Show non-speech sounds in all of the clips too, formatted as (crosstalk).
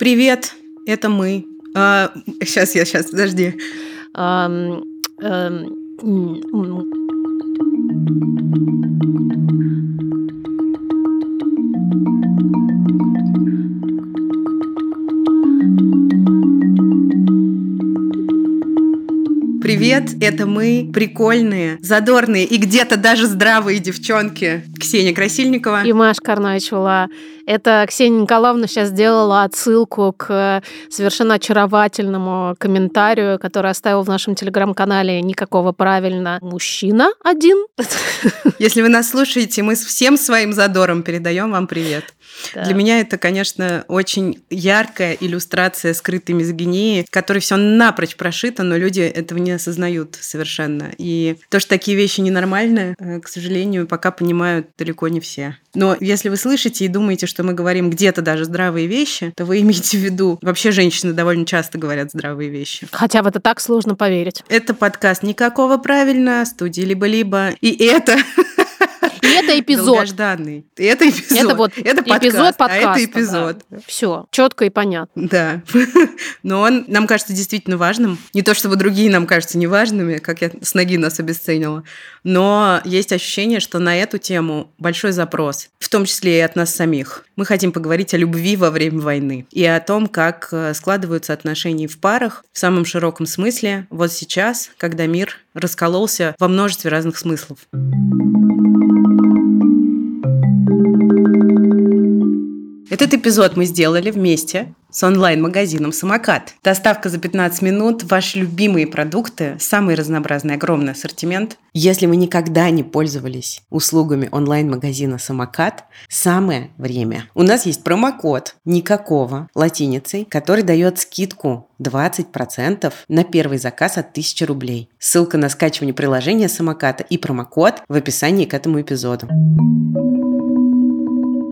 Привет, это мы. А, сейчас я, сейчас, подожди. Um, um, Привет, это мы, прикольные, задорные и где-то даже здравые девчонки. Ксения Красильникова. И Маша Карначула. Это Ксения Николаевна сейчас сделала отсылку к совершенно очаровательному комментарию, который оставил в нашем телеграм-канале «Никакого правильно мужчина один». Если вы нас слушаете, мы с всем своим задором передаем вам привет. Да. Для меня это, конечно, очень яркая иллюстрация скрытой мизогинии, которой все напрочь прошито, но люди этого не осознают совершенно. И то, что такие вещи ненормальны, э, к сожалению, пока понимают далеко не все. Но если вы слышите и думаете, что мы говорим где-то даже здравые вещи, то вы имеете в виду, вообще женщины довольно часто говорят здравые вещи. Хотя в это так сложно поверить. Это подкаст «Никакого правильно», студии «Либо-либо». И это и это эпизод. Долгожданный. И это эпизод. Это вот это подкаст, эпизод подкаста. А это эпизод. Да. Все, четко и понятно. Да. (laughs) Но он нам кажется действительно важным. Не то, чтобы другие нам кажутся неважными, как я с ноги нас обесценила, но есть ощущение, что на эту тему большой запрос, в том числе и от нас самих. Мы хотим поговорить о любви во время войны и о том, как э, складываются отношения в парах в самом широком смысле вот сейчас, когда мир раскололся во множестве разных смыслов. Этот эпизод мы сделали вместе с онлайн-магазином «Самокат». Доставка за 15 минут, ваши любимые продукты, самый разнообразный огромный ассортимент. Если вы никогда не пользовались услугами онлайн-магазина «Самокат», самое время. У нас есть промокод «Никакого» латиницей, который дает скидку 20% на первый заказ от 1000 рублей. Ссылка на скачивание приложения «Самоката» и промокод в описании к этому эпизоду.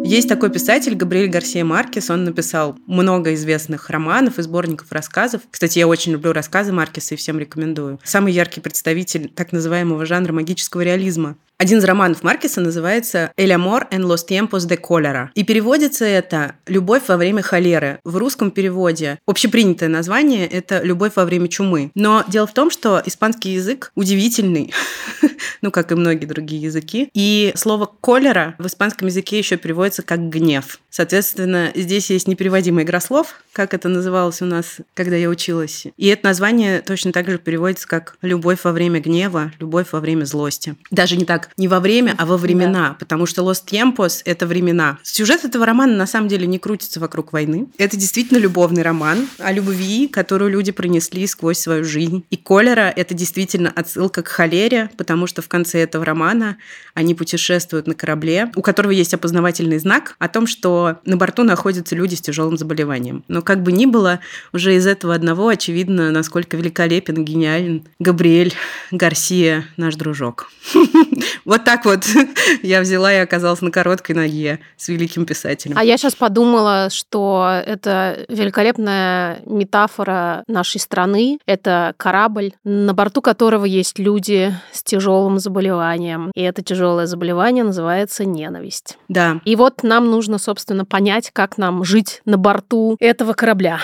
Есть такой писатель Габриэль Гарсия Маркес, он написал много известных романов и сборников рассказов. Кстати, я очень люблю рассказы Маркеса и всем рекомендую. Самый яркий представитель так называемого жанра магического реализма. Один из романов Маркеса называется «El amor en los tiempos de cólera». И переводится это «Любовь во время холеры». В русском переводе общепринятое название – это «Любовь во время чумы». Но дело в том, что испанский язык удивительный, (laughs) ну, как и многие другие языки. И слово «колера» в испанском языке еще переводится как «гнев». Соответственно, здесь есть непереводимая игра слов, как это называлось у нас, когда я училась. И это название точно так же переводится как «любовь во время гнева», «любовь во время злости». Даже не так не во время, а во времена, да. потому что Los Tiempos — это времена. Сюжет этого романа на самом деле не крутится вокруг войны. Это действительно любовный роман о любви, которую люди пронесли сквозь свою жизнь. И Колера — это действительно отсылка к холере, потому что в конце этого романа они путешествуют на корабле, у которого есть опознавательный знак о том, что на борту находятся люди с тяжелым заболеванием. Но как бы ни было, уже из этого одного очевидно, насколько великолепен, гениален Габриэль Гарсия, наш дружок. (laughs) Вот так вот (laughs) я взяла и оказалась на короткой ноге с великим писателем. А я сейчас подумала, что это великолепная метафора нашей страны. Это корабль, на борту которого есть люди с тяжелым заболеванием. И это тяжелое заболевание называется ненависть. Да. И вот нам нужно, собственно, понять, как нам жить на борту этого корабля.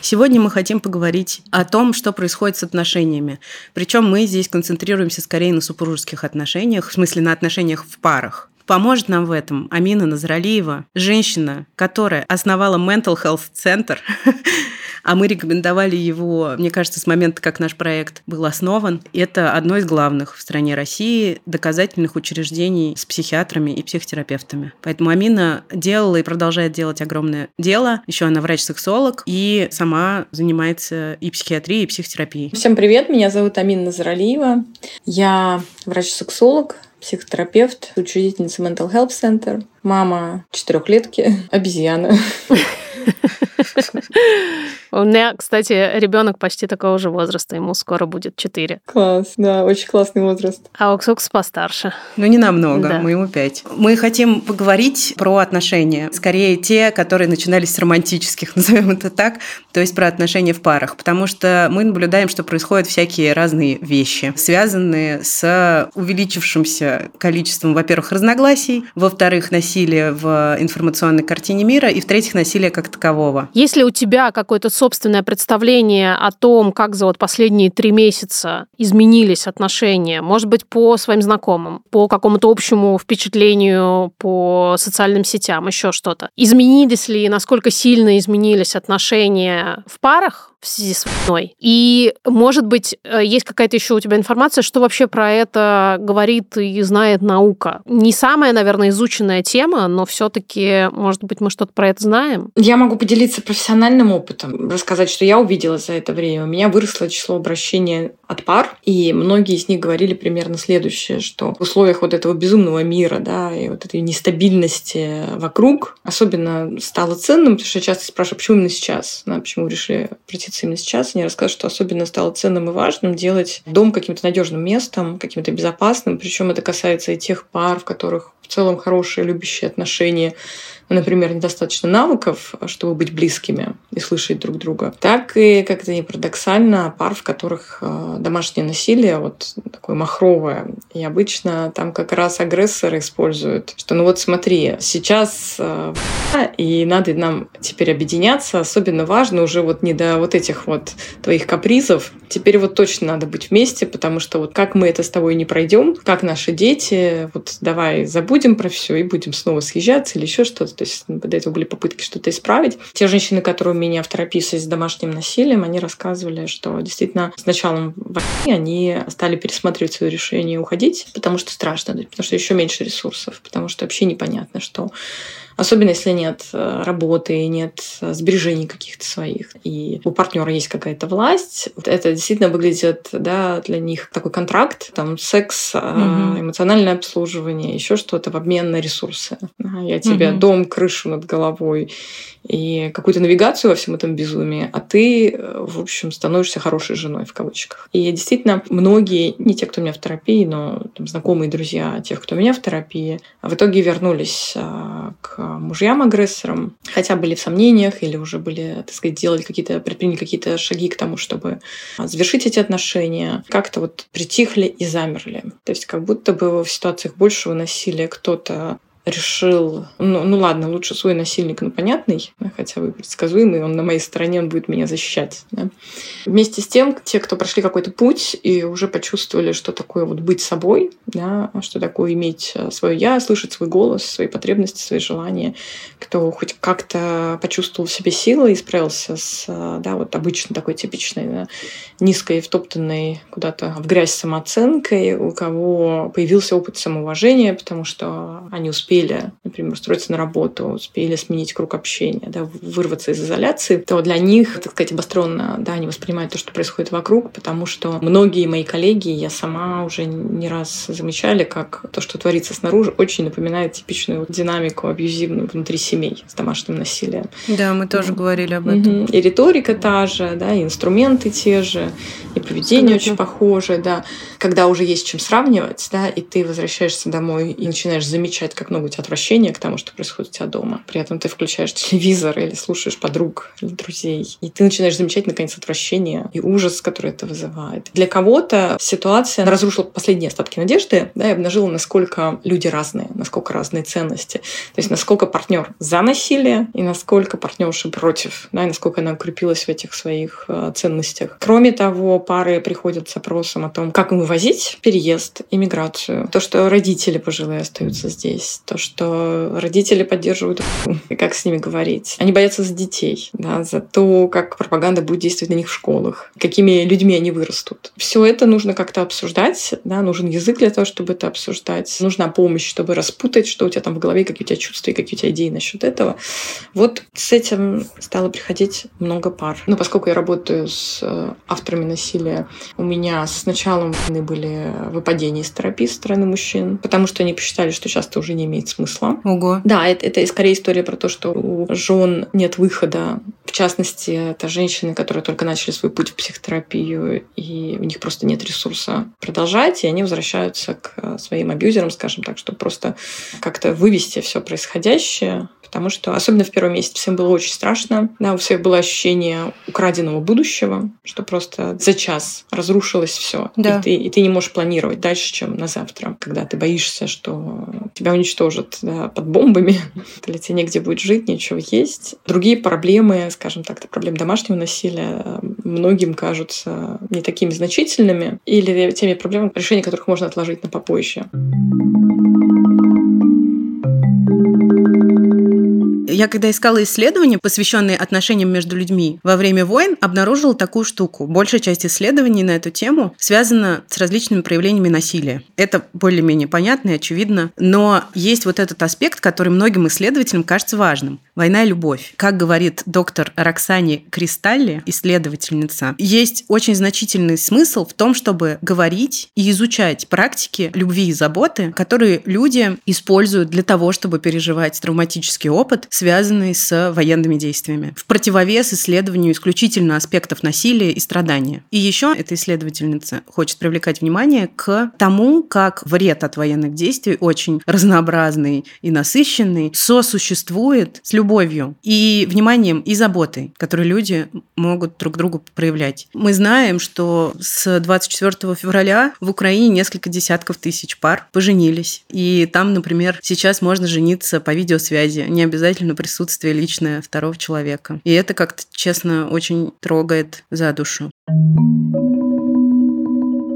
Сегодня мы хотим поговорить о том, что происходит с отношениями. Причем мы здесь концентрируемся скорее на супружеских отношениях, в смысле на отношениях в парах. Поможет нам в этом Амина Назралиева, женщина, которая основала Mental Health Center, (laughs) а мы рекомендовали его, мне кажется, с момента, как наш проект был основан. Это одно из главных в стране России доказательных учреждений с психиатрами и психотерапевтами. Поэтому Амина делала и продолжает делать огромное дело. Еще она врач-сексолог и сама занимается и психиатрией, и психотерапией. Всем привет, меня зовут Амина Назаралиева. Я врач-сексолог, психотерапевт, учредительница Mental Health Center, мама четырехлетки, обезьяна. (laughs) У меня, кстати, ребенок почти такого же возраста, ему скоро будет 4. Класс, да, очень классный возраст. А Оксукс постарше. Ну, не намного, да. мы ему 5. Мы хотим поговорить про отношения, скорее те, которые начинались с романтических, (laughs) назовем это так, то есть про отношения в парах, потому что мы наблюдаем, что происходят всякие разные вещи, связанные с увеличившимся количеством, во-первых, разногласий, во-вторых, насилия в информационной картине мира, и в-третьих, насилия как такового. Да. Есть ли у тебя какое-то собственное представление о том, как за вот последние три месяца изменились отношения? Может быть, по своим знакомым, по какому-то общему впечатлению, по социальным сетям, еще что-то? Изменились ли, насколько сильно изменились отношения в парах? В связи с войной. И, может быть, э, есть какая-то еще у тебя информация, что вообще про это говорит и знает наука. Не самая, наверное, изученная тема, но все-таки, может быть, мы что-то про это знаем. Я могу поделиться профессиональным опытом, рассказать, что я увидела за это время. У меня выросло число обращений от пар, и многие из них говорили примерно следующее, что в условиях вот этого безумного мира, да, и вот этой нестабильности вокруг особенно стало ценным, потому что я часто спрашиваю, почему именно сейчас, да, почему решили обратиться именно сейчас, они рассказывают, что особенно стало ценным и важным делать дом каким-то надежным местом, каким-то безопасным, причем это касается и тех пар, в которых в целом хорошие, любящие отношения, например, недостаточно навыков, чтобы быть близкими и слышать друг друга, так и, как это ни парадоксально, пар, в которых э, домашнее насилие вот такое махровое. И обычно там как раз агрессоры используют, что ну вот смотри, сейчас э, и надо нам теперь объединяться, особенно важно уже вот не до вот этих вот твоих капризов, теперь вот точно надо быть вместе, потому что вот как мы это с тобой не пройдем, как наши дети, вот давай забудем про все и будем снова съезжаться или еще что-то. То есть до этого были попытки что-то исправить. Те женщины, которые у меня в терапии с домашним насилием, они рассказывали, что действительно с началом войны они стали пересматривать свое решение уходить, потому что страшно, потому что еще меньше ресурсов, потому что вообще непонятно, что Особенно если нет э, работы, нет э, сбережений каких-то своих, и у партнера есть какая-то власть. Это действительно выглядит да, для них такой контракт, там секс, угу. эмоциональное обслуживание, еще что-то в обмен на ресурсы. Я тебе угу. дом, крышу над головой и какую-то навигацию во всем этом безумии, а ты, в общем, становишься хорошей женой в кавычках. И действительно, многие, не те, кто у меня в терапии, но там, знакомые друзья тех, кто у меня в терапии, в итоге вернулись к мужьям-агрессорам, хотя были в сомнениях или уже были, так сказать, делали какие-то, предприняли какие-то шаги к тому, чтобы завершить эти отношения, как-то вот притихли и замерли. То есть как будто бы в ситуациях большего насилия кто-то решил, ну, ну ладно, лучше свой насильник, ну понятный, хотя бы предсказуемый, он на моей стороне, он будет меня защищать. Да. Вместе с тем, те, кто прошли какой-то путь и уже почувствовали, что такое вот быть собой, да, что такое иметь э, свое я, слышать свой голос, свои потребности, свои желания, кто хоть как-то почувствовал в себе силы и справился с э, да, вот обычно такой типичной да, низкой, втоптанной куда-то в грязь самооценкой, у кого появился опыт самоуважения, потому что они успели успели, например, устроиться на работу, успели сменить круг общения, да, вырваться из изоляции, то для них, так сказать, обостренно, да, они воспринимают то, что происходит вокруг, потому что многие мои коллеги, я сама уже не раз замечали, как то, что творится снаружи, очень напоминает типичную динамику абьюзивную внутри семей с домашним насилием. Да, мы тоже да. говорили об этом. И риторика та же, да, и инструменты те же, поведение Абсолютно. очень похожее, да. Когда уже есть чем сравнивать, да, и ты возвращаешься домой и начинаешь замечать, как много у тебя отвращения к тому, что происходит у тебя дома. При этом ты включаешь телевизор или слушаешь подруг или друзей. И ты начинаешь замечать, наконец, отвращение и ужас, который это вызывает. Для кого-то ситуация разрушила последние остатки надежды да, и обнажила, насколько люди разные, насколько разные ценности. То есть насколько партнер за насилие и насколько партнерша против, да, и насколько она укрепилась в этих своих э, ценностях. Кроме того, пары приходят с опросом о том, как им вывозить переезд, иммиграцию, то, что родители пожилые остаются здесь, то, что родители поддерживают (laughs) и как с ними говорить. Они боятся за детей, да, за то, как пропаганда будет действовать на них в школах, какими людьми они вырастут. Все это нужно как-то обсуждать, да, нужен язык для того, чтобы это обсуждать, нужна помощь, чтобы распутать, что у тебя там в голове, какие у тебя чувства и какие у тебя идеи насчет этого. Вот с этим стало приходить много пар. Но поскольку я работаю с э, авторами насилия, у меня с началом войны были выпадения из терапии со стороны мужчин, потому что они посчитали, что часто уже не имеет смысла. Ого. Да, это, это скорее история про то, что у жен нет выхода. В частности, это женщины, которые только начали свой путь в психотерапию, и у них просто нет ресурса продолжать, и они возвращаются к своим абьюзерам, скажем так, чтобы просто как-то вывести все происходящее потому что, особенно в первом месяце, всем было очень страшно. Да, у всех было ощущение украденного будущего, что просто за час разрушилось все. Да. И, ты, и ты не можешь планировать дальше, чем на завтра, когда ты боишься, что тебя уничтожат да, под бомбами, (laughs) или тебе негде будет жить, ничего есть. Другие проблемы, скажем так, проблем домашнего насилия э, многим кажутся не такими значительными или теми проблемами, решение которых можно отложить на попозже. Я когда искала исследования, посвященные отношениям между людьми во время войн, обнаружила такую штуку. Большая часть исследований на эту тему связана с различными проявлениями насилия. Это более-менее понятно и очевидно. Но есть вот этот аспект, который многим исследователям кажется важным. Война и любовь. Как говорит доктор Роксани Кристалли, исследовательница, есть очень значительный смысл в том, чтобы говорить и изучать практики любви и заботы, которые люди используют для того, чтобы переживать травматический опыт, связанный с военными действиями. В противовес исследованию исключительно аспектов насилия и страдания. И еще эта исследовательница хочет привлекать внимание к тому, как вред от военных действий очень разнообразный и насыщенный сосуществует с любовью и вниманием и заботой, которые люди могут друг другу проявлять. Мы знаем, что с 24 февраля в Украине несколько десятков тысяч пар поженились. И там, например, сейчас можно жениться по видеосвязи, не обязательно присутствие личное второго человека. И это как-то, честно, очень трогает за душу.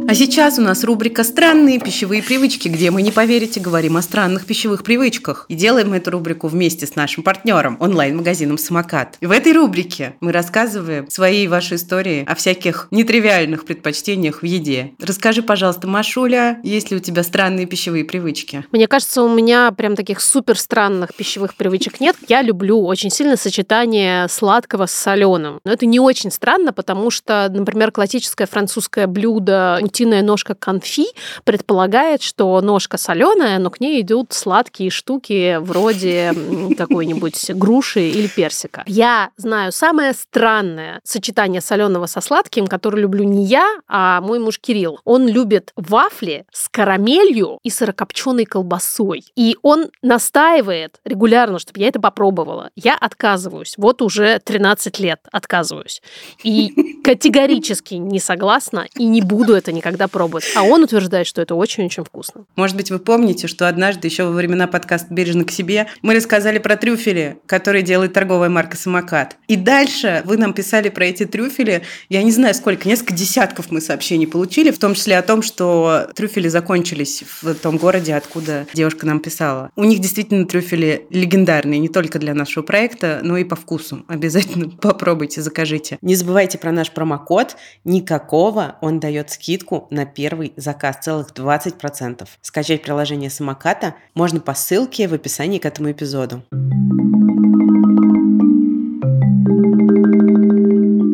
А сейчас у нас рубрика «Странные пищевые привычки», где мы, не поверите, говорим о странных пищевых привычках. И делаем эту рубрику вместе с нашим партнером, онлайн-магазином «Самокат». И в этой рубрике мы рассказываем свои и ваши истории о всяких нетривиальных предпочтениях в еде. Расскажи, пожалуйста, Машуля, есть ли у тебя странные пищевые привычки? Мне кажется, у меня прям таких супер странных пищевых привычек нет. Я люблю очень сильно сочетание сладкого с соленым. Но это не очень странно, потому что, например, классическое французское блюдо утиная ножка конфи предполагает, что ножка соленая, но к ней идут сладкие штуки вроде какой-нибудь груши или персика. Я знаю самое странное сочетание соленого со сладким, которое люблю не я, а мой муж Кирилл. Он любит вафли с карамелью и сырокопченой колбасой. И он настаивает регулярно, чтобы я это попробовала. Я отказываюсь. Вот уже 13 лет отказываюсь. И категорически не согласна и не буду это никогда пробовать. А он утверждает, что это очень-очень вкусно. Может быть, вы помните, что однажды еще во времена подкаста «Бережно к себе» мы рассказали про трюфели, которые делает торговая марка «Самокат». И дальше вы нам писали про эти трюфели, я не знаю сколько, несколько десятков мы сообщений получили, в том числе о том, что трюфели закончились в том городе, откуда девушка нам писала. У них действительно трюфели легендарные, не только для нашего проекта, но и по вкусу. Обязательно (laughs) попробуйте, закажите. Не забывайте про наш промокод. Никакого он дает скидку скидку на первый заказ целых 20%. Скачать приложение самоката можно по ссылке в описании к этому эпизоду.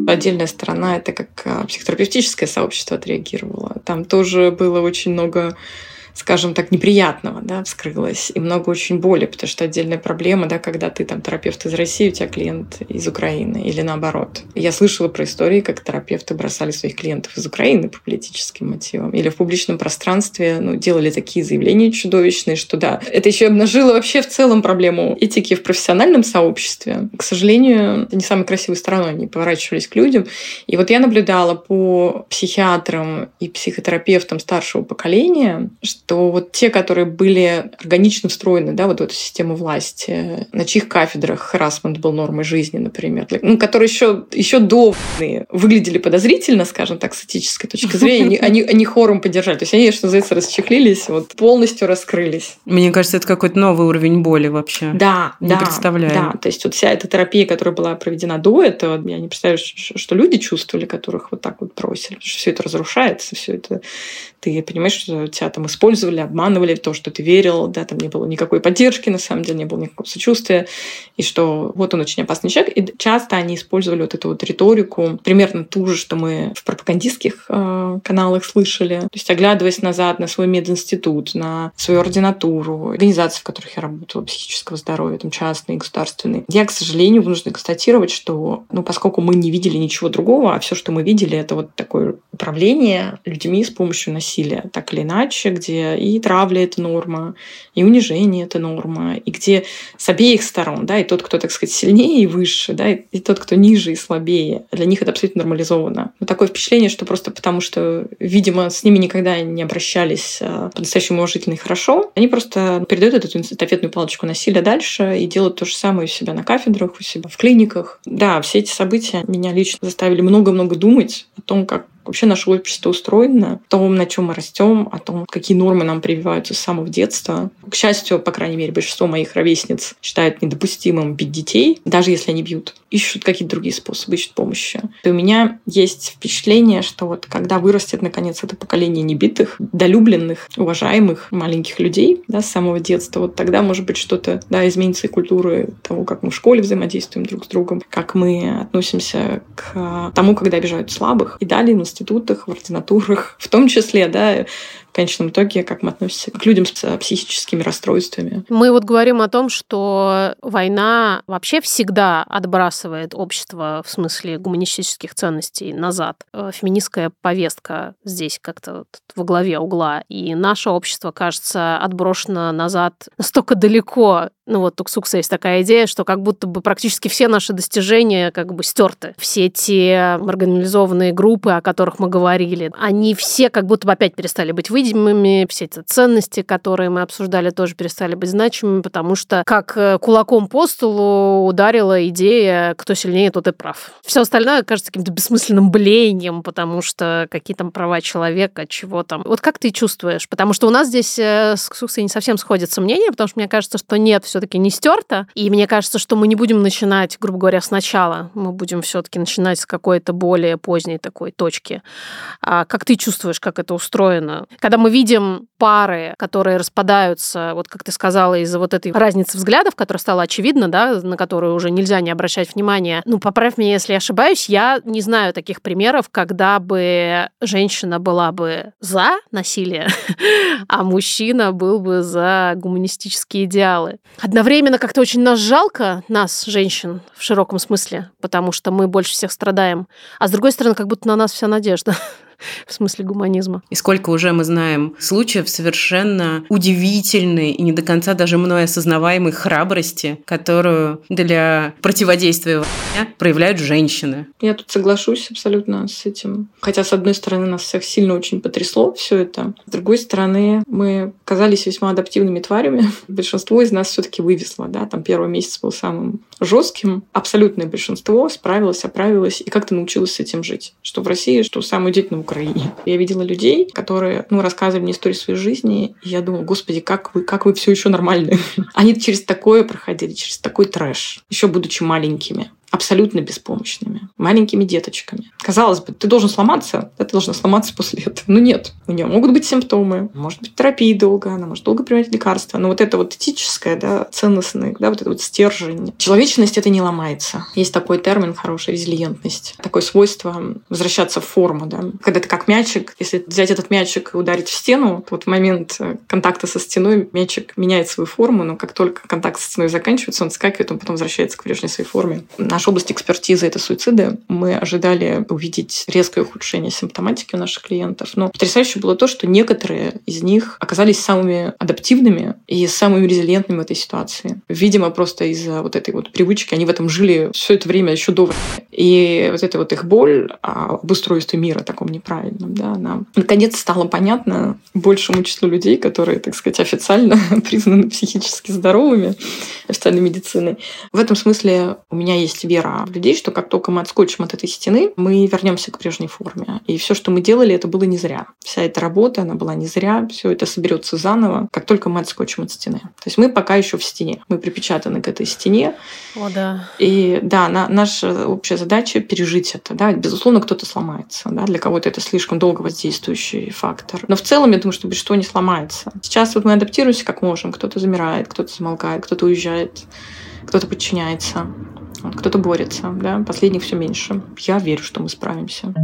Отдельная сторона это как а, психотерапевтическое сообщество отреагировало. Там тоже было очень много скажем так, неприятного, да, вскрылось, и много очень боли, потому что отдельная проблема, да, когда ты там терапевт из России, у тебя клиент из Украины, или наоборот. Я слышала про истории, как терапевты бросали своих клиентов из Украины по политическим мотивам, или в публичном пространстве, ну, делали такие заявления чудовищные, что да, это еще обнажило вообще в целом проблему этики в профессиональном сообществе. К сожалению, это не самой красивой стороной они поворачивались к людям. И вот я наблюдала по психиатрам и психотерапевтам старшего поколения, то вот те, которые были органично встроены да, вот в эту систему власти, на чьих кафедрах харасмент был нормой жизни, например, ну, которые еще, еще до выглядели подозрительно, скажем так, с этической точки зрения, они, они, хором поддержали. То есть они, что называется, расчехлились, вот, полностью раскрылись. Мне кажется, это какой-то новый уровень боли вообще. Да, не да. представляю. Да, то есть вот вся эта терапия, которая была проведена до этого, я не представляю, что люди чувствовали, которых вот так вот бросили. Что все это разрушается, все это ты понимаешь, что тебя там использовали, обманывали то, что ты верил, да, там не было никакой поддержки, на самом деле не было никакого сочувствия, и что вот он очень опасный человек. И часто они использовали вот эту вот риторику, примерно ту же, что мы в пропагандистских э, каналах слышали. То есть оглядываясь назад на свой мединститут, на свою ординатуру, организации, в которых я работала, психического здоровья, там частные, государственные. Я, к сожалению, вынуждена констатировать, что, ну, поскольку мы не видели ничего другого, а все, что мы видели, это вот такое управление людьми с помощью насилия, так или иначе, где и травля – это норма, и унижение – это норма, и где с обеих сторон, да, и тот, кто, так сказать, сильнее и выше, да, и, и тот, кто ниже и слабее, для них это абсолютно нормализовано. Но такое впечатление, что просто потому, что, видимо, с ними никогда не обращались а, по-настоящему уважительно и хорошо, они просто передают эту эстафетную палочку насилия дальше и делают то же самое у себя на кафедрах, у себя в клиниках. Да, все эти события меня лично заставили много-много думать о том, как вообще наше общество устроено, о том, на чем мы растем, о том, какие нормы нам прививаются с самого детства. К счастью, по крайней мере, большинство моих ровесниц считают недопустимым бить детей, даже если они бьют. Ищут какие-то другие способы, ищут помощи. И у меня есть впечатление, что вот когда вырастет, наконец, это поколение небитых, долюбленных, уважаемых маленьких людей да, с самого детства, вот тогда, может быть, что-то да, изменится и культуры того, как мы в школе взаимодействуем друг с другом, как мы относимся к тому, когда обижают слабых. И далее институтах, в ординатурах, в том числе, да, в конечном итоге, как мы относимся к людям с э, психическими расстройствами. Мы вот говорим о том, что война вообще всегда отбрасывает общество в смысле гуманистических ценностей назад. Э, феминистская повестка здесь как-то вот во главе угла, и наше общество, кажется, отброшено назад настолько далеко ну вот у есть такая идея, что как будто бы практически все наши достижения как бы стерты. Все те маргинализованные группы, о которых мы говорили, они все как будто бы опять перестали быть видимыми, все эти ценности, которые мы обсуждали, тоже перестали быть значимыми, потому что как э, кулаком по столу ударила идея, кто сильнее, тот и прав. Все остальное кажется каким-то бессмысленным блеянием, потому что какие там права человека, чего там. Вот как ты чувствуешь? Потому что у нас здесь э, с Ксуксой не совсем сходится мнение, потому что мне кажется, что нет, все все-таки не стерто. И мне кажется, что мы не будем начинать, грубо говоря, сначала. Мы будем все-таки начинать с какой-то более поздней такой точки. А как ты чувствуешь, как это устроено? Когда мы видим пары, которые распадаются, вот как ты сказала, из-за вот этой разницы взглядов, которая стала очевидна, да, на которую уже нельзя не обращать внимания. Ну, поправь меня, если я ошибаюсь, я не знаю таких примеров, когда бы женщина была бы за насилие, (laughs) а мужчина был бы за гуманистические идеалы. Одновременно как-то очень нас жалко, нас, женщин, в широком смысле, потому что мы больше всех страдаем. А с другой стороны, как будто на нас вся надежда. (laughs) (laughs) в смысле гуманизма. И сколько уже мы знаем случаев совершенно удивительной и не до конца даже мной осознаваемой храбрости, которую для противодействия проявляют женщины. Я тут соглашусь абсолютно с этим. Хотя, с одной стороны, нас всех сильно очень потрясло все это. С другой стороны, мы казались весьма адаптивными тварями. (laughs) Большинство из нас все таки вывезло. Да? Там первый месяц был самым жестким. Абсолютное большинство справилось, оправилось и как-то научилось с этим жить. Что в России, что самое удивительное Украине. Я видела людей, которые ну, рассказывали мне историю своей жизни, и я думала, господи, как вы, как вы все еще нормальны. (laughs) Они через такое проходили, через такой трэш, еще будучи маленькими абсолютно беспомощными, маленькими деточками. Казалось бы, ты должен сломаться, да, ты должна сломаться после этого. Но нет, у нее могут быть симптомы, может быть терапия долго, она может долго принимать лекарства, но вот это вот этическое, да, ценностное, да, вот это вот стержень. Человечность это не ломается. Есть такой термин хороший, резилиентность. Такое свойство возвращаться в форму, да. Когда ты как мячик, если взять этот мячик и ударить в стену, вот в момент э, контакта со стеной мячик меняет свою форму, но как только контакт со стеной заканчивается, он скакивает, он потом возвращается к прежней своей форме наша область экспертизы – это суициды. Мы ожидали увидеть резкое ухудшение симптоматики у наших клиентов. Но потрясающе было то, что некоторые из них оказались самыми адаптивными и самыми резилиентными в этой ситуации. Видимо, просто из-за вот этой вот привычки они в этом жили все это время еще до И вот эта вот их боль об устройстве мира таком неправильном, да, она наконец стала понятна большему числу людей, которые, так сказать, официально (laughs) признаны психически здоровыми официальной медициной. В этом смысле у меня есть вера в людей, что как только мы отскочим от этой стены, мы вернемся к прежней форме. И все, что мы делали, это было не зря. Вся эта работа, она была не зря. Все это соберется заново, как только мы отскочим от стены. То есть мы пока еще в стене. Мы припечатаны к этой стене. О, да. И да, на, наша общая задача пережить это. Да. Безусловно, кто-то сломается. Да. Для кого-то это слишком долго воздействующий фактор. Но в целом, я думаю, что большинство не сломается. Сейчас вот мы адаптируемся как можем. Кто-то замирает, кто-то замолкает, кто-то уезжает, кто-то подчиняется кто-то борется, да, последних все меньше. Я верю, что мы справимся.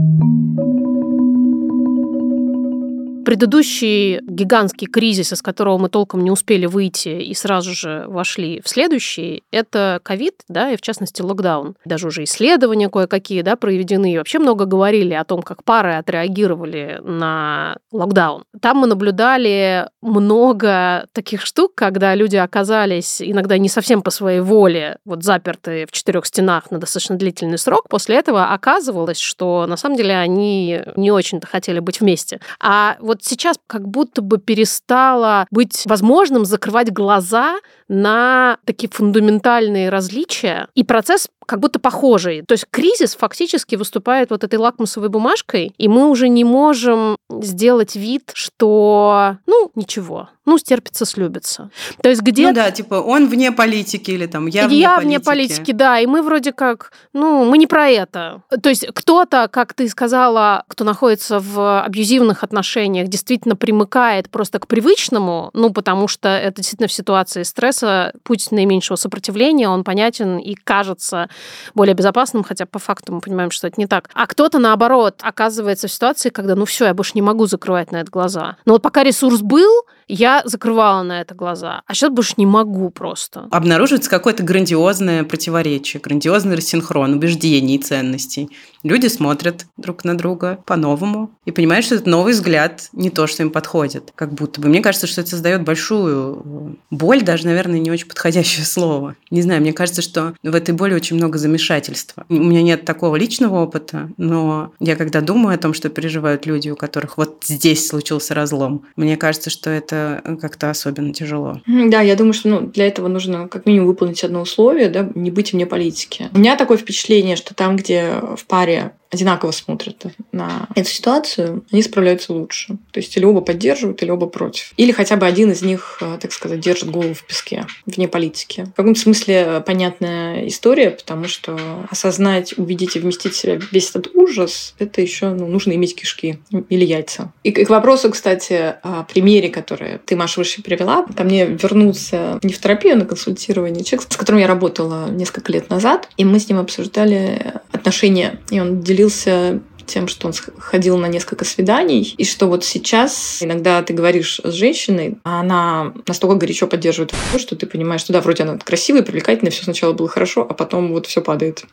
Предыдущий гигантский кризис, из которого мы толком не успели выйти и сразу же вошли в следующий, это ковид, да, и в частности локдаун. Даже уже исследования кое-какие, да, проведены, и вообще много говорили о том, как пары отреагировали на локдаун. Там мы наблюдали много таких штук, когда люди оказались иногда не совсем по своей воле, вот заперты в четырех стенах на достаточно длительный срок. После этого оказывалось, что на самом деле они не очень-то хотели быть вместе. А вот сейчас как будто бы перестало быть возможным закрывать глаза на такие фундаментальные различия, и процесс как будто похожий. То есть кризис фактически выступает вот этой лакмусовой бумажкой, и мы уже не можем сделать вид, что, ну, ничего, ну, стерпится, слюбится. То есть где... Ну да, типа он вне политики или там я вне я политики. вне политики, да, и мы вроде как, ну, мы не про это. То есть кто-то, как ты сказала, кто находится в абьюзивных отношениях, действительно примыкает просто к привычному, ну, потому что это действительно в ситуации стресса путь наименьшего сопротивления, он понятен и кажется более безопасным, хотя по факту мы понимаем, что это не так. А кто-то, наоборот, оказывается в ситуации, когда, ну, все, я больше не могу закрывать на это глаза. Но вот пока ресурс был, я закрывала на это глаза, а сейчас больше не могу просто. Обнаруживается какое-то грандиозное противоречие, грандиозный рассинхрон убеждений и ценностей. Люди смотрят друг на друга по-новому и понимают, что это новый взгляд, не то, что им подходит. Как будто бы. Мне кажется, что это создает большую боль, даже, наверное, не очень подходящее слово. Не знаю, мне кажется, что в этой боли очень много замешательства. У меня нет такого личного опыта, но я когда думаю о том, что переживают люди, у которых вот здесь случился разлом, мне кажется, что это как-то особенно тяжело. Да, я думаю, что ну, для этого нужно как минимум выполнить одно условие, да, не быть вне политики. У меня такое впечатление, что там, где в паре одинаково смотрят на эту ситуацию, они справляются лучше. То есть или оба поддерживают, или оба против. Или хотя бы один из них, э, так сказать, держит голову в песке, вне политики. В каком-то смысле понятная история, потому что осознать, увидеть и вместить в себя весь этот ужас, это еще ну, нужно иметь кишки или яйца. И к вопросу, кстати, о примере, который ты, Маша, выше привела, ко мне вернулся не в терапию, а на консультирование человек, с которым я работала несколько лет назад, и мы с ним обсуждали отношения, и он делился тем, что он ходил на несколько свиданий, и что вот сейчас иногда ты говоришь с женщиной, а она настолько горячо поддерживает что ты понимаешь, что да, вроде она красивая, привлекательная, все сначала было хорошо, а потом вот все падает.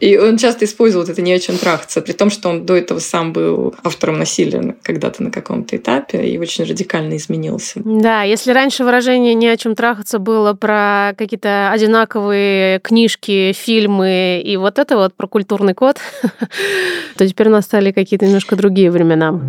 И он часто использовал это не о чем трахаться, при том, что он до этого сам был автором насилия когда-то на каком-то этапе и очень радикально изменился. Да, если раньше выражение не о чем трахаться было про какие-то одинаковые книжки, фильмы и вот это вот про культурный код, (laughs) то теперь настали какие-то немножко другие времена.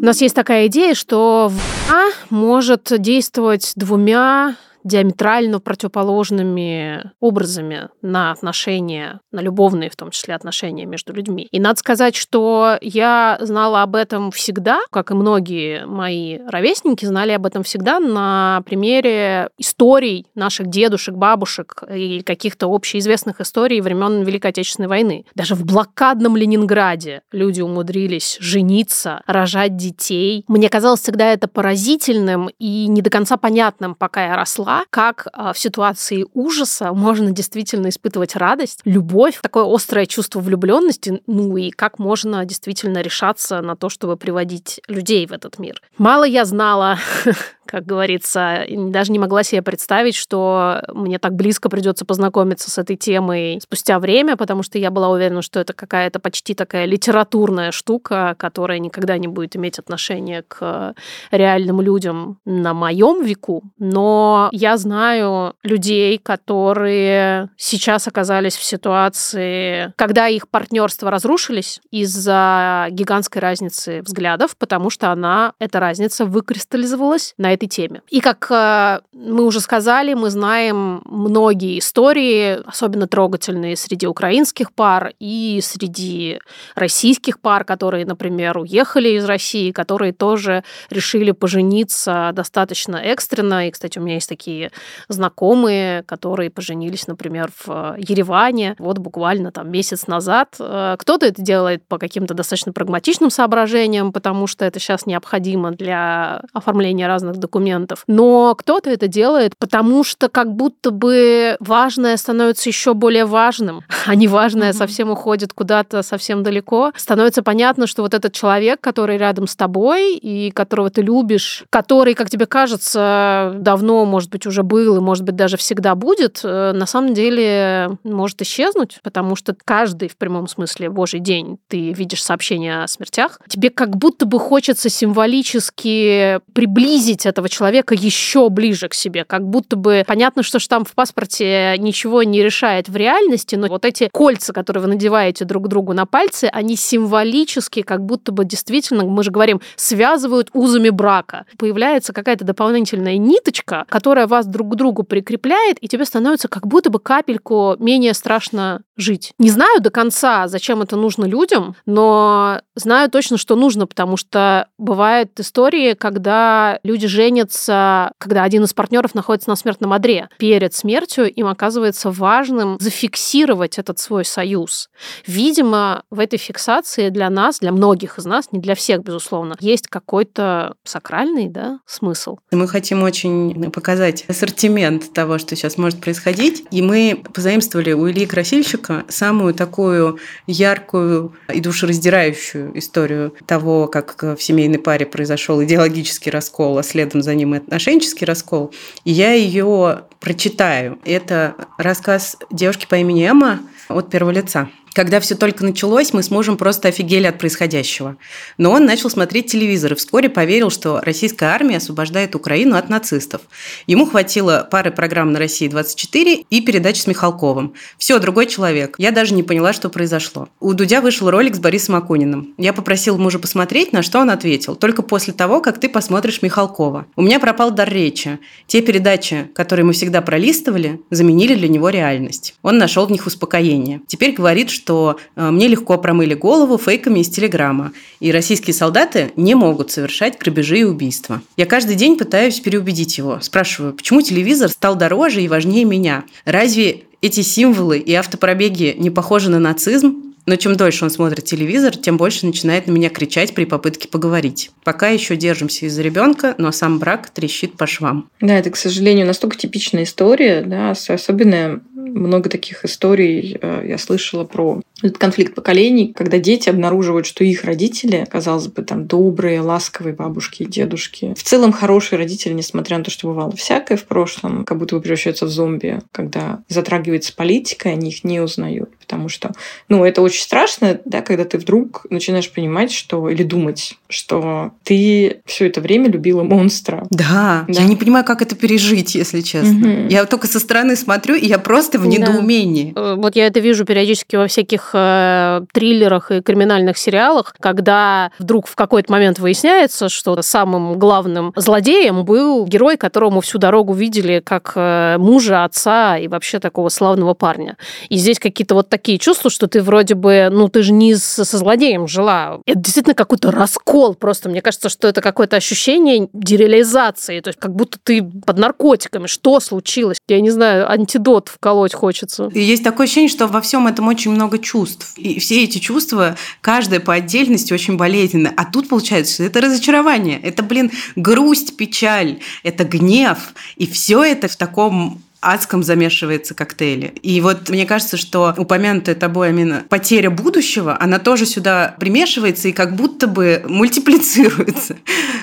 У нас есть такая идея, что А может действовать двумя диаметрально противоположными образами на отношения, на любовные в том числе отношения между людьми. И надо сказать, что я знала об этом всегда, как и многие мои ровесники знали об этом всегда на примере историй наших дедушек, бабушек и каких-то общеизвестных историй времен Великой Отечественной войны. Даже в блокадном Ленинграде люди умудрились жениться, рожать детей. Мне казалось всегда это поразительным и не до конца понятным, пока я росла, поняла, как а, в ситуации ужаса можно действительно испытывать радость, любовь, такое острое чувство влюбленности, ну и как можно действительно решаться на то, чтобы приводить людей в этот мир. Мало я знала (laughs) как говорится, даже не могла себе представить, что мне так близко придется познакомиться с этой темой спустя время, потому что я была уверена, что это какая-то почти такая литературная штука, которая никогда не будет иметь отношения к реальным людям на моем веку. Но я знаю людей, которые сейчас оказались в ситуации, когда их партнерства разрушились из-за гигантской разницы взглядов, потому что она, эта разница, выкристаллизовалась на этой теме. И как э, мы уже сказали, мы знаем многие истории, особенно трогательные среди украинских пар и среди российских пар, которые, например, уехали из России, которые тоже решили пожениться достаточно экстренно. И, кстати, у меня есть такие такие знакомые, которые поженились, например, в Ереване, вот буквально там месяц назад. Э, кто-то это делает по каким-то достаточно прагматичным соображениям, потому что это сейчас необходимо для оформления разных документов. Но кто-то это делает, потому что как будто бы важное становится еще более важным, (laughs) а неважное mm-hmm. совсем уходит куда-то совсем далеко. Становится понятно, что вот этот человек, который рядом с тобой и которого ты любишь, который, как тебе кажется, давно, может быть, уже был и, может быть, даже всегда будет, э, на самом деле может исчезнуть, потому что каждый, в прямом смысле, божий день ты видишь сообщения о смертях. Тебе как будто бы хочется символически приблизить этого человека еще ближе к себе, как будто бы понятно, что штамп в паспорте ничего не решает в реальности, но вот эти кольца, которые вы надеваете друг другу на пальцы, они символически, как будто бы действительно, мы же говорим, связывают узами брака. Появляется какая-то дополнительная ниточка, которая вас друг к другу прикрепляет, и тебе становится как будто бы капельку менее страшно жить. Не знаю до конца, зачем это нужно людям, но знаю точно, что нужно, потому что бывают истории, когда люди женятся, когда один из партнеров находится на смертном одре. Перед смертью им оказывается важным зафиксировать этот свой союз. Видимо, в этой фиксации для нас, для многих из нас, не для всех, безусловно, есть какой-то сакральный да, смысл. Мы хотим очень показать ассортимент того, что сейчас может происходить, и мы позаимствовали у Ильи Красильщика самую такую яркую и душераздирающую историю того, как в семейной паре произошел идеологический раскол, а следом за ним и отношенческий раскол. И я ее прочитаю. Это рассказ девушки по имени Эмма от первого лица. Когда все только началось, мы с мужем просто офигели от происходящего. Но он начал смотреть телевизор и вскоре поверил, что российская армия освобождает Украину от нацистов. Ему хватило пары программ на России-24 и передач с Михалковым. Все, другой человек. Я даже не поняла, что произошло. У Дудя вышел ролик с Борисом Акуниным. Я попросил мужа посмотреть, на что он ответил. Только после того, как ты посмотришь Михалкова. У меня пропал дар речи. Те передачи, которые мы всегда пролистывали, заменили для него реальность. Он нашел в них успокоение. Теперь говорит, что что э, мне легко промыли голову фейками из Телеграма, и российские солдаты не могут совершать грабежи и убийства. Я каждый день пытаюсь переубедить его. Спрашиваю, почему телевизор стал дороже и важнее меня? Разве эти символы и автопробеги не похожи на нацизм? Но чем дольше он смотрит телевизор, тем больше начинает на меня кричать при попытке поговорить. Пока еще держимся из-за ребенка, но сам брак трещит по швам. Да, это, к сожалению, настолько типичная история, да, особенно много таких историй э, я слышала про этот конфликт поколений, когда дети обнаруживают, что их родители, казалось бы, там добрые, ласковые бабушки и дедушки, в целом хорошие родители, несмотря на то, что бывало всякое в прошлом, как будто бы превращаются в зомби, когда затрагивается политика, они их не узнают. Потому что, ну, это очень страшно, да, когда ты вдруг начинаешь понимать, что, или думать, что ты все это время любила монстра. Да, да. я не понимаю, как это пережить, если честно. Угу. Я только со стороны смотрю, и я просто в недоумении. Да. Э, вот я это вижу периодически во всяких э, триллерах и криминальных сериалах, когда вдруг в какой-то момент выясняется, что самым главным злодеем был герой, которого всю дорогу видели как э, мужа, отца и вообще такого славного парня. И здесь какие-то вот такие чувства, что ты вроде бы, ну ты же не со злодеем жила. Это действительно какой-то раскол просто. Мне кажется, что это какое-то ощущение дереализации, то есть как будто ты под наркотиками. Что случилось? Я не знаю, антидот вколоть хочется. И есть такое ощущение, что во всем этом очень много чувств. И все эти чувства, каждая по отдельности очень болезненно. А тут получается, что это разочарование, это, блин, грусть, печаль, это гнев. И все это в таком адском замешивается коктейли. И вот мне кажется, что упомянутая тобой, Амина, потеря будущего, она тоже сюда примешивается и как будто бы мультиплицируется.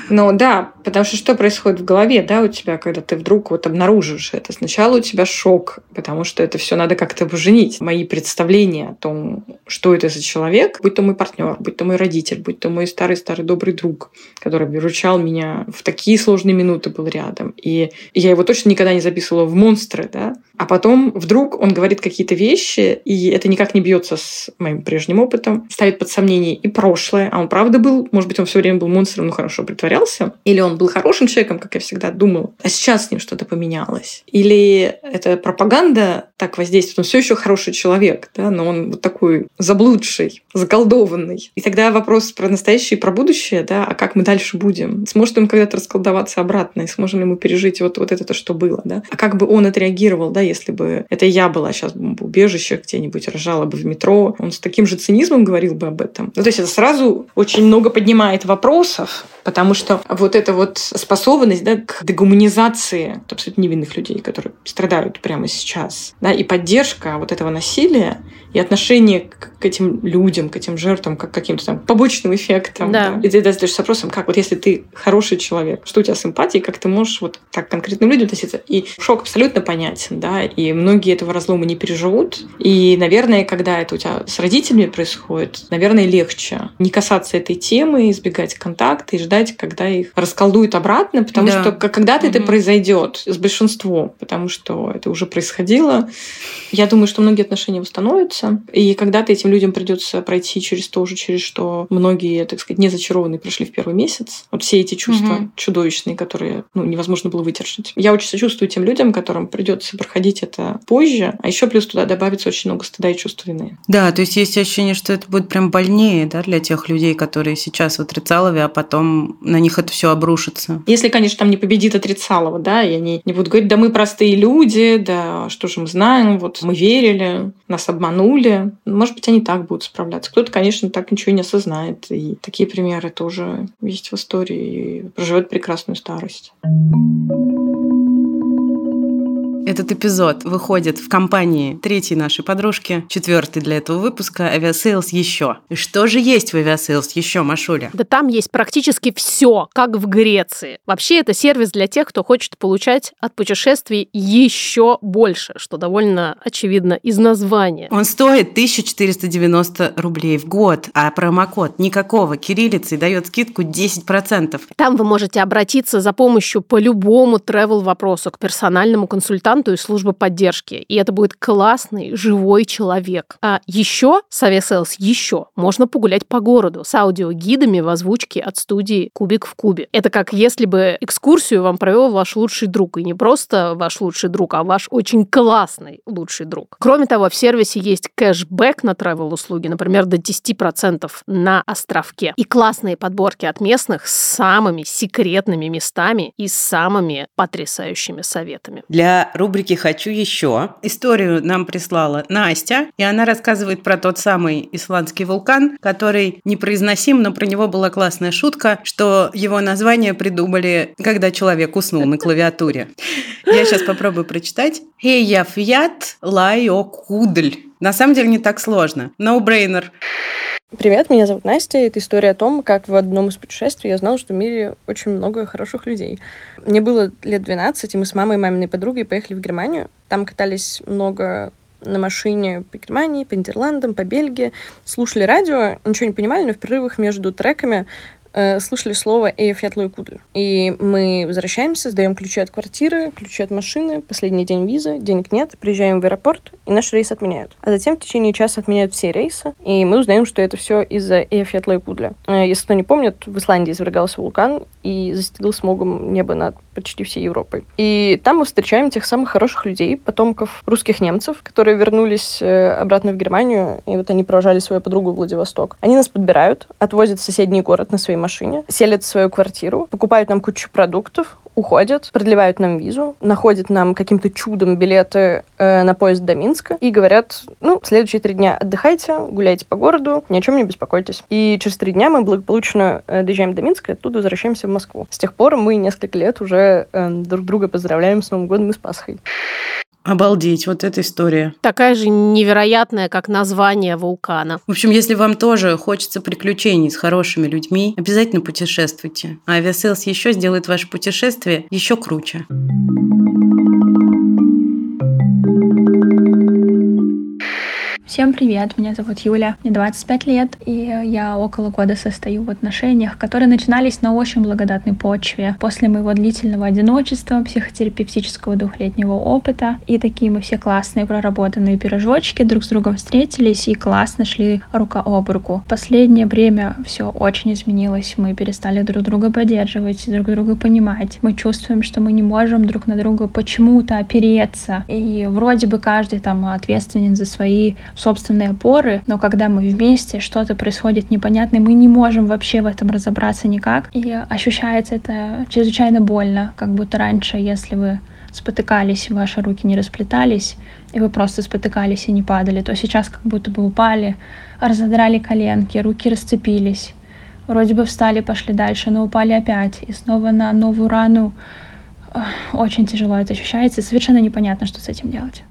Ну да, потому что что происходит в голове, да, у тебя, когда ты вдруг вот обнаруживаешь это? Сначала у тебя шок, потому что это все надо как-то поженить. Мои представления о том, что это за человек, будь то мой партнер, будь то мой родитель, будь то мой старый-старый добрый друг, который выручал меня в такие сложные минуты, был рядом. И я его точно никогда не записывала в монстр монстры, да. А потом вдруг он говорит какие-то вещи, и это никак не бьется с моим прежним опытом, ставит под сомнение и прошлое. А он правда был, может быть, он все время был монстром, но хорошо притворялся. Или он был хорошим человеком, как я всегда думал, а сейчас с ним что-то поменялось. Или это пропаганда так воздействует, он все еще хороший человек, да, но он вот такой заблудший, заколдованный. И тогда вопрос про настоящее и про будущее, да, а как мы дальше будем? Сможет он когда-то расколдоваться обратно, и сможем ли мы пережить вот, вот это, то, что было, да? А как бы он отреагировал, да, если бы это я была сейчас в убежище где-нибудь, рожала бы в метро, он с таким же цинизмом говорил бы об этом. Ну, то есть это сразу очень много поднимает вопросов, потому что вот эта вот способность да, к дегуманизации абсолютно невинных людей, которые страдают прямо сейчас, да, и поддержка вот этого насилия, и отношение к, к этим людям, к этим жертвам, как к каким-то там побочным эффектам. Да. Да. И ты задаешься вопросом, как вот если ты хороший человек, что у тебя с эмпатией, как ты можешь вот так конкретным людям относиться? И шок абсолютно понятен, да, и многие этого разлома не переживут. И, наверное, когда это у тебя с родителями происходит, наверное, легче не касаться этой темы, избегать контакта и ждать, когда их расколдуют обратно, потому да. что когда-то угу. это произойдет с большинством, потому что это уже происходило. Я думаю, что многие отношения восстановятся, и когда-то этим людям придется пройти через то же, через что многие, так сказать, не зачарованные прошли в первый месяц. Вот все эти чувства угу. чудовищные, которые ну, невозможно было выдержать. Я очень сочувствую тем людям, которым придется проходить это позже, а еще плюс туда добавится очень много стыда и чувства вины. Да, то есть есть ощущение, что это будет прям больнее да, для тех людей, которые сейчас в отрицалове, а потом на них это все обрушится. Если, конечно, там не победит отрицалово, да, и они не будут говорить, да мы простые люди, да что же мы знаем, вот мы верили, нас обманули. Может быть, они так будут справляться. Кто-то, конечно, так ничего не осознает. И такие примеры тоже есть в истории и проживет прекрасную старость. Этот эпизод выходит в компании третьей нашей подружки, четвертый для этого выпуска Aviasales еще. И что же есть в Aviasales еще, Машуля? Да там есть практически все, как в Греции. Вообще это сервис для тех, кто хочет получать от путешествий еще больше, что довольно очевидно из названия. Он стоит 1490 рублей в год, а промокод никакого кириллицы дает скидку 10%. Там вы можете обратиться за помощью по любому travel вопросу к персональному консультанту консультанту из службы поддержки. И это будет классный, живой человек. А еще с Aviasales еще можно погулять по городу с аудиогидами в озвучке от студии «Кубик в кубе». Это как если бы экскурсию вам провел ваш лучший друг. И не просто ваш лучший друг, а ваш очень классный лучший друг. Кроме того, в сервисе есть кэшбэк на travel услуги, например, до 10% на островке. И классные подборки от местных с самыми секретными местами и самыми потрясающими советами. Для рубрики «Хочу еще». Историю нам прислала Настя, и она рассказывает про тот самый исландский вулкан, который непроизносим, но про него была классная шутка, что его название придумали, когда человек уснул на клавиатуре. Я сейчас попробую прочитать. Хеяфьят лайокудль. На самом деле не так сложно. No-brainer. Привет, меня зовут Настя. Это история о том, как в одном из путешествий я узнала, что в мире очень много хороших людей. Мне было лет 12, и мы с мамой и маминой подругой поехали в Германию. Там катались много на машине по Германии, по Нидерландам, по Бельгии, слушали радио, ничего не понимали, но в перерывах между треками слышали слово «Эйфятлой кудль». И мы возвращаемся, сдаем ключи от квартиры, ключи от машины, последний день визы, денег нет, приезжаем в аэропорт, и наш рейс отменяют. А затем в течение часа отменяют все рейсы, и мы узнаем, что это все из-за Эйфятлой кудля. Э, если кто не помнит, в Исландии извергался вулкан и застелил смогом небо над почти всей Европой. И там мы встречаем тех самых хороших людей, потомков русских немцев, которые вернулись э, обратно в Германию, и вот они провожали свою подругу в Владивосток. Они нас подбирают, отвозят в соседний город на своей машине, селят в свою квартиру, покупают нам кучу продуктов, уходят, продлевают нам визу, находят нам каким-то чудом билеты э, на поезд до Минска и говорят, ну, следующие три дня отдыхайте, гуляйте по городу, ни о чем не беспокойтесь. И через три дня мы благополучно э, доезжаем до Минска, и оттуда возвращаемся в Москву. С тех пор мы несколько лет уже э, друг друга поздравляем с Новым годом и с Пасхой. Обалдеть, вот эта история. Такая же невероятная, как название вулкана. В общем, если вам тоже хочется приключений с хорошими людьми, обязательно путешествуйте. А Aviasales еще сделает ваше путешествие еще круче. Всем привет, меня зовут Юля, мне 25 лет, и я около года состою в отношениях, которые начинались на очень благодатной почве. После моего длительного одиночества, психотерапевтического двухлетнего опыта, и такие мы все классные проработанные пирожочки друг с другом встретились и классно шли рука об руку. В последнее время все очень изменилось, мы перестали друг друга поддерживать, друг друга понимать. Мы чувствуем, что мы не можем друг на друга почему-то опереться, и вроде бы каждый там ответственен за свои собственные опоры, но когда мы вместе, что-то происходит непонятное, мы не можем вообще в этом разобраться никак. И ощущается это чрезвычайно больно, как будто раньше, если вы спотыкались, ваши руки не расплетались, и вы просто спотыкались и не падали, то сейчас как будто бы упали, разодрали коленки, руки расцепились. Вроде бы встали, пошли дальше, но упали опять. И снова на новую рану. Очень тяжело это ощущается, совершенно непонятно, что с этим делать.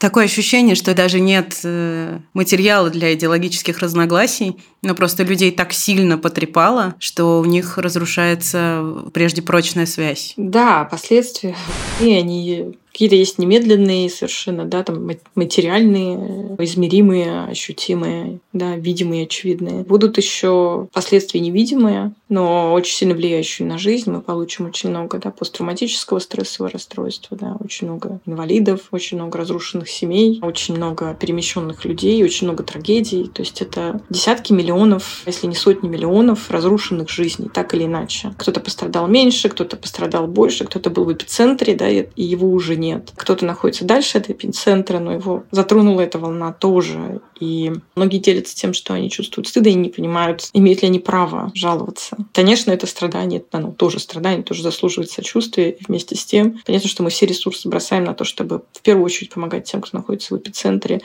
Такое ощущение, что даже нет э, материала для идеологических разногласий, но просто людей так сильно потрепало, что у них разрушается прежде прочная связь. Да, последствия, и они Какие-то есть немедленные совершенно, да, там материальные, измеримые, ощутимые, да, видимые, очевидные. Будут еще последствия невидимые, но очень сильно влияющие на жизнь. Мы получим очень много да, посттравматического стрессового расстройства, да, очень много инвалидов, очень много разрушенных семей, очень много перемещенных людей, очень много трагедий. То есть это десятки миллионов, если не сотни миллионов разрушенных жизней, так или иначе. Кто-то пострадал меньше, кто-то пострадал больше, кто-то был в эпицентре, да, и его уже нет. Кто-то находится дальше от эпицентра, но его затронула эта волна тоже. И многие делятся тем, что они чувствуют стыд и не понимают, имеют ли они право жаловаться. Конечно, это страдание, это ну, тоже страдание, тоже заслуживает сочувствия. И вместе с тем, понятно, что мы все ресурсы бросаем на то, чтобы в первую очередь помогать тем, кто находится в эпицентре.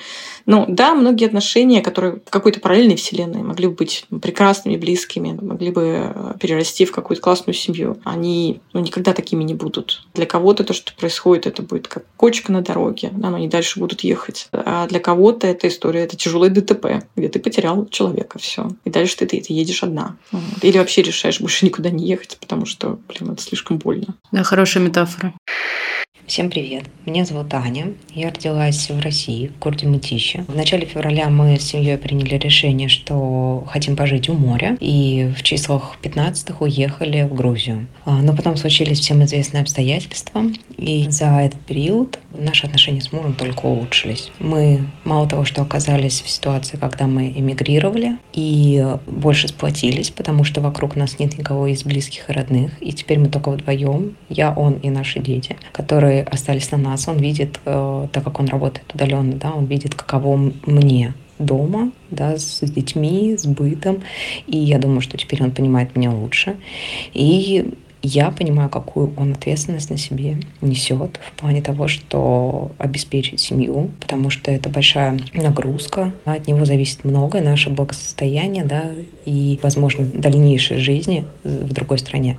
Но да, многие отношения, которые в какой-то параллельной вселенной могли бы быть прекрасными, близкими, могли бы э, перерасти в какую-то классную семью, они ну, никогда такими не будут. Для кого-то то, что происходит, это будет как кочка на дороге, да, но они дальше будут ехать. А для кого-то эта история это тяжелое ДТП, где ты потерял человека, все. И дальше ты, ты, ты едешь одна. Или вообще решаешь больше никуда не ехать, потому что, блин, это слишком больно. Да, хорошая метафора. Всем привет! Меня зовут Аня. Я родилась в России, в городе Мытищи. В начале февраля мы с семьей приняли решение, что хотим пожить у моря, и в числах 15 уехали в Грузию. А, но потом случились всем известные обстоятельства, и за этот период наши отношения с мужем только улучшились. Мы мало того, что оказались в ситуации, когда мы эмигрировали, и больше сплотились, потому что вокруг нас нет никого из близких и родных, и теперь мы только вдвоем, я, он и наши дети, которые которые остались на нас, он видит, э, так как он работает удаленно, да, он видит, каково мне дома, да, с детьми, с бытом. И я думаю, что теперь он понимает меня лучше. И я понимаю, какую он ответственность на себе несет в плане того, что обеспечить семью, потому что это большая нагрузка, от него зависит многое, наше благосостояние, да, и, возможно, дальнейшей жизни в другой стране.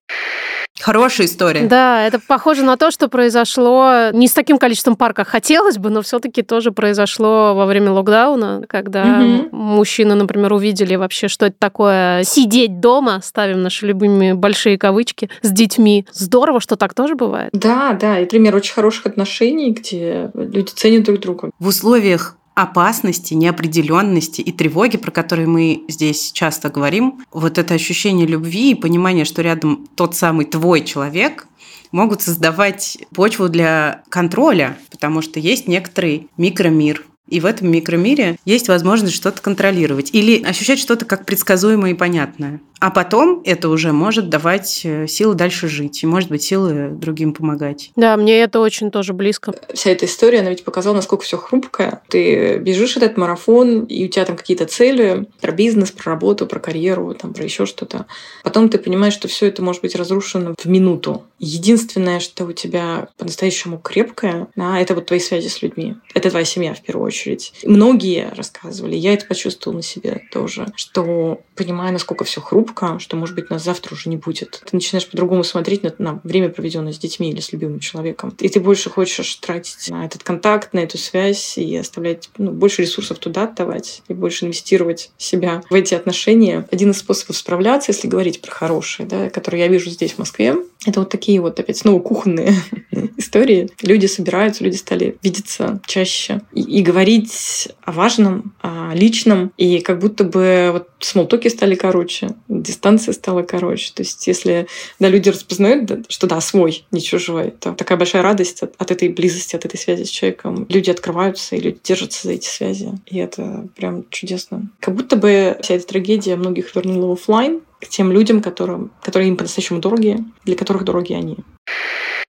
Хорошая история. Да, это похоже на то, что произошло не с таким количеством пар, как хотелось бы, но все-таки тоже произошло во время локдауна, когда угу. мужчины, например, увидели вообще, что это такое сидеть дома, ставим наши любимые большие кавычки, с детьми. Здорово, что так тоже бывает. Да, да, и пример очень хороших отношений, где люди ценят друг друга. В условиях опасности, неопределенности и тревоги, про которые мы здесь часто говорим, вот это ощущение любви и понимание, что рядом тот самый твой человек, могут создавать почву для контроля, потому что есть некоторый микромир, и в этом микромире есть возможность что-то контролировать или ощущать что-то как предсказуемое и понятное. А потом это уже может давать э, силы дальше жить, и, может быть, силы другим помогать. Да, мне это очень тоже близко. Вся эта история, она ведь показала, насколько все хрупкое. Ты бежишь этот марафон, и у тебя там какие-то цели про бизнес, про работу, про карьеру, там, про еще что-то. Потом ты понимаешь, что все это может быть разрушено в минуту. Единственное, что у тебя по-настоящему крепкое, да, это вот твои связи с людьми. Это твоя семья в первую очередь. Многие рассказывали, я это почувствовала на себе тоже, что понимая, насколько все хрупко, что, может быть, нас завтра уже не будет. Ты начинаешь по-другому смотреть на, на время, проведенное с детьми или с любимым человеком. И ты больше хочешь тратить на этот контакт, на эту связь и оставлять ну, больше ресурсов туда отдавать и больше инвестировать себя в эти отношения. Один из способов справляться, если говорить про хорошие, да, которые я вижу здесь, в Москве, это вот такие вот опять снова кухонные (laughs) истории. Люди собираются, люди стали видеться чаще и, и говорить говорить о важном, о личном, и как будто бы вот смолтоки стали короче, дистанция стала короче. То есть если да, люди распознают, что да, свой, не чужой, то такая большая радость от, от этой близости, от этой связи с человеком. Люди открываются и люди держатся за эти связи. И это прям чудесно. Как будто бы вся эта трагедия многих вернула в офлайн к тем людям, которым, которые им по-настоящему дороги, для которых дороги они.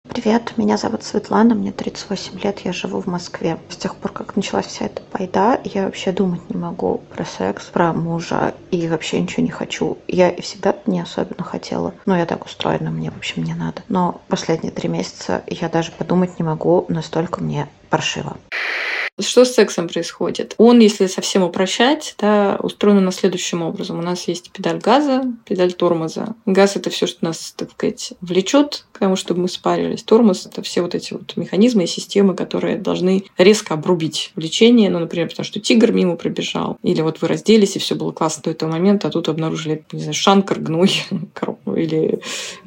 Привет, меня зовут Светлана, мне 38 лет, я живу в Москве. С тех пор, как началась вся эта байда, я вообще думать не могу про секс, про мужа и вообще ничего не хочу. Я и всегда не особенно хотела, но я так устроена, мне, в общем, не надо. Но последние три месяца я даже подумать не могу, настолько мне паршиво. Что с сексом происходит? Он, если совсем упрощать, да, устроен на следующим образом. У нас есть педаль газа, педаль тормоза. Газ — это все, что нас, так сказать, влечет к тому, чтобы мы спарились. Тормоз — это все вот эти вот механизмы и системы, которые должны резко обрубить влечение. Ну, например, потому что тигр мимо пробежал. Или вот вы разделись, и все было классно до этого момента, а тут обнаружили, не знаю, шанкар, гной, (laughs) или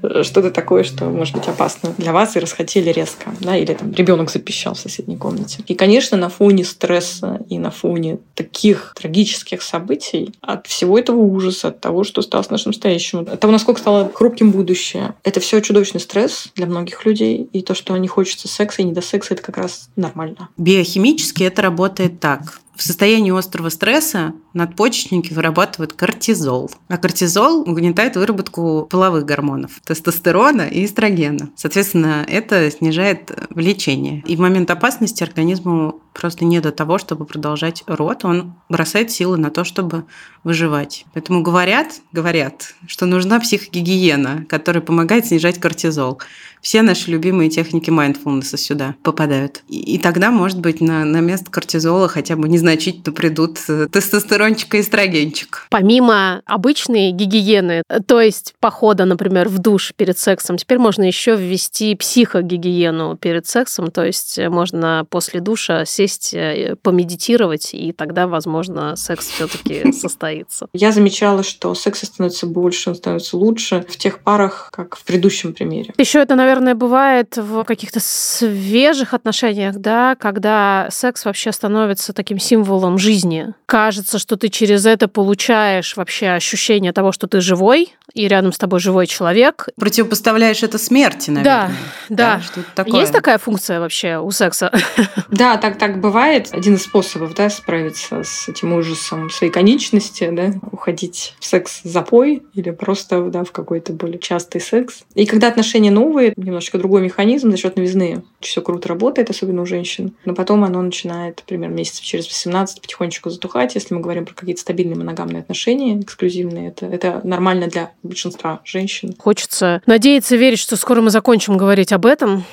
э, что-то такое, что может быть опасно для вас, и расхотели резко. Да? Или там ребенок запищал в соседней комнате. И, конечно, на фоне стресса и на фоне таких трагических событий, от всего этого ужаса, от того, что стало с нашим настоящим, от того, насколько стало хрупким будущее, это все чудовищный стресс для многих людей. И то, что не хочется секса и не до секса, это как раз нормально. Биохимически это работает так. В состоянии острого стресса надпочечники вырабатывают кортизол. А кортизол угнетает выработку половых гормонов – тестостерона и эстрогена. Соответственно, это снижает влечение. И в момент опасности организму просто не до того, чтобы продолжать род. Он бросает силы на то, чтобы выживать. Поэтому говорят, говорят, что нужна психогигиена, которая помогает снижать кортизол все наши любимые техники mindfulness сюда попадают. И, и тогда, может быть, на, на место кортизола хотя бы незначительно придут э, тестостерончик и эстрогенчик. Помимо обычной гигиены, то есть похода, например, в душ перед сексом, теперь можно еще ввести психогигиену перед сексом, то есть можно после душа сесть, э, помедитировать, и тогда, возможно, секс все-таки (laughs) состоится. Я замечала, что секса становится больше, он становится лучше в тех парах, как в предыдущем примере. Еще это, наверное, бывает в каких-то свежих отношениях, да, когда секс вообще становится таким символом жизни. Кажется, что ты через это получаешь вообще ощущение того, что ты живой, и рядом с тобой живой человек. Противопоставляешь это смерти, наверное. Да, да. Что такое. Есть такая функция вообще у секса? Да, так, так бывает. Один из способов да, справиться с этим ужасом своей конечности, да, уходить в секс-запой или просто да, в какой-то более частый секс. И когда отношения новые, немножечко другой механизм за счет новизны. Все круто работает, особенно у женщин. Но потом оно начинает, например, месяцев через 18 потихонечку затухать. Если мы говорим про какие-то стабильные моногамные отношения, эксклюзивные, это, это нормально для большинства женщин. Хочется надеяться, верить, что скоро мы закончим говорить об этом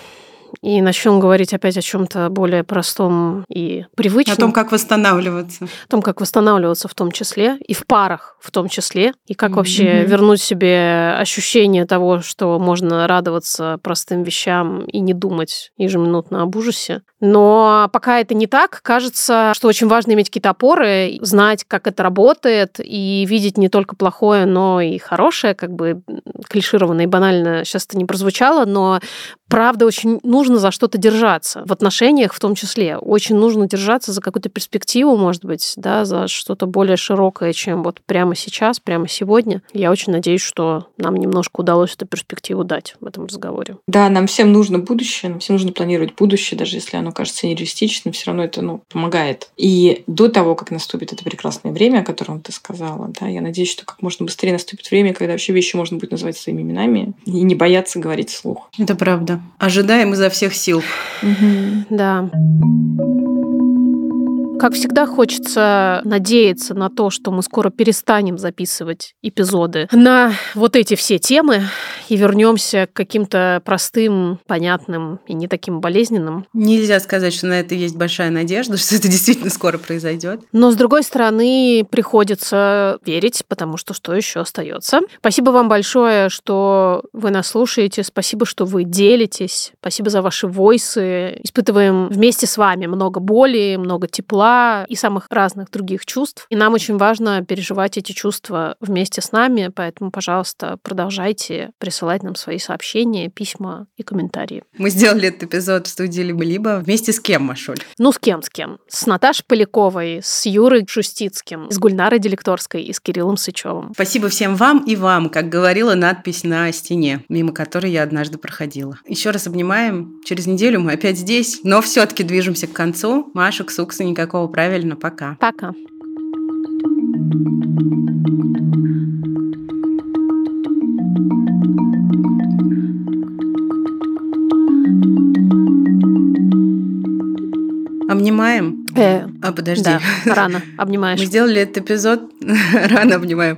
и начнем говорить опять о чем-то более простом и привычном. О том, как восстанавливаться. О том, как восстанавливаться в том числе, и в парах в том числе, и как mm-hmm. вообще вернуть себе ощущение того, что можно радоваться простым вещам и не думать ежеминутно об ужасе. Но пока это не так, кажется, что очень важно иметь какие-то опоры, знать, как это работает, и видеть не только плохое, но и хорошее, как бы клишированно и банально сейчас это не прозвучало, но правда очень нужно за что-то держаться. В отношениях в том числе. Очень нужно держаться за какую-то перспективу, может быть, да, за что-то более широкое, чем вот прямо сейчас, прямо сегодня. Я очень надеюсь, что нам немножко удалось эту перспективу дать в этом разговоре. Да, нам всем нужно будущее, нам всем нужно планировать будущее, даже если оно кажется нереалистичным, все равно это ну, помогает. И до того, как наступит это прекрасное время, о котором ты сказала, да, я надеюсь, что как можно быстрее наступит время, когда вообще вещи можно будет называть своими именами и не бояться говорить вслух. Это правда. Ожидаем изо всех сил. Угу. Да. Как всегда, хочется надеяться на то, что мы скоро перестанем записывать эпизоды на вот эти все темы и вернемся к каким-то простым, понятным и не таким болезненным. Нельзя сказать, что на это есть большая надежда, что это действительно скоро произойдет. Но, с другой стороны, приходится верить, потому что что еще остается. Спасибо вам большое, что вы нас слушаете. Спасибо, что вы делитесь. Спасибо за ваши войсы. Испытываем вместе с вами много боли, много тепла, тепла и самых разных других чувств. И нам очень важно переживать эти чувства вместе с нами, поэтому, пожалуйста, продолжайте присылать нам свои сообщения, письма и комментарии. Мы сделали этот эпизод в студии «Либо-либо» вместе с кем, Машуль? Ну, с кем, с кем? С Наташей Поляковой, с Юрой Шустицким, с Гульнарой Делекторской и с Кириллом Сычевым. Спасибо всем вам и вам, как говорила надпись на стене, мимо которой я однажды проходила. Еще раз обнимаем. Через неделю мы опять здесь, но все-таки движемся к концу. Маша, Ксукса, никакого правильно. Пока. Пока. Обнимаем. Э, а подожди. Да, рано (laughs) обнимаешь. Мы сделали этот эпизод. (laughs) рано обнимаем.